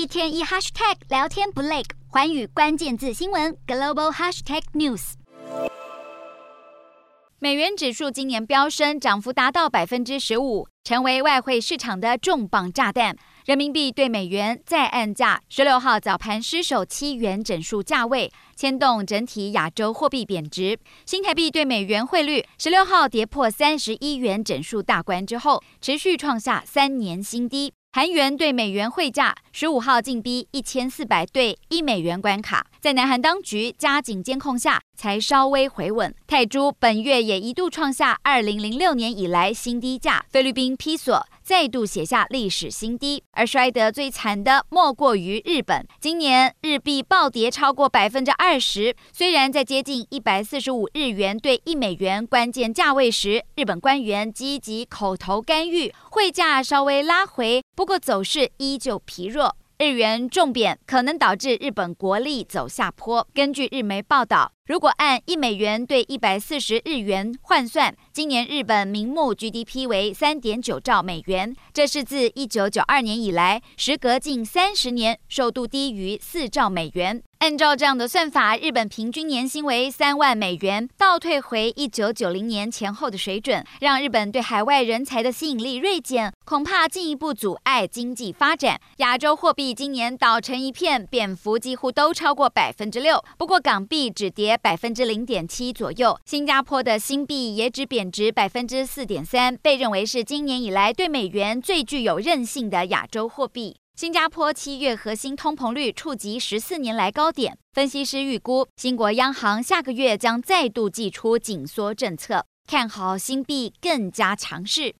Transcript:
一天一 hashtag 聊天不累，环宇关键字新闻 global hashtag news。美元指数今年飙升，涨幅达到百分之十五，成为外汇市场的重磅炸弹。人民币对美元再按价，十六号早盘失守七元整数价位，牵动整体亚洲货币贬值。新台币对美元汇率十六号跌破三十一元整数大关之后，持续创下三年新低。韩元对美元汇价十五号进逼一千四百对一美元关卡，在南韩当局加紧监控下，才稍微回稳。泰铢本月也一度创下二零零六年以来新低价，菲律宾披索再度写下历史新低，而摔得最惨的莫过于日本。今年日币暴跌超过百分之二十，虽然在接近一百四十五日元兑一美元关键价位时，日本官员积极口头干预，汇价稍微拉回，不过走势依旧疲弱。日元重贬可能导致日本国力走下坡。根据日媒报道，如果按一美元兑一百四十日元换算，今年日本名目 GDP 为三点九兆美元，这是自一九九二年以来，时隔近三十年，首度低于四兆美元。按照这样的算法，日本平均年薪为三万美元，倒退回一九九零年前后的水准，让日本对海外人才的吸引力锐减，恐怕进一步阻碍经济发展。亚洲货币今年倒成一片，贬幅几乎都超过百分之六，不过港币只跌百分之零点七左右，新加坡的新币也只贬值百分之四点三，被认为是今年以来对美元最具有韧性的亚洲货币。新加坡七月核心通膨率触及十四年来高点，分析师预估新国央行下个月将再度祭出紧缩政策，看好新币更加强势。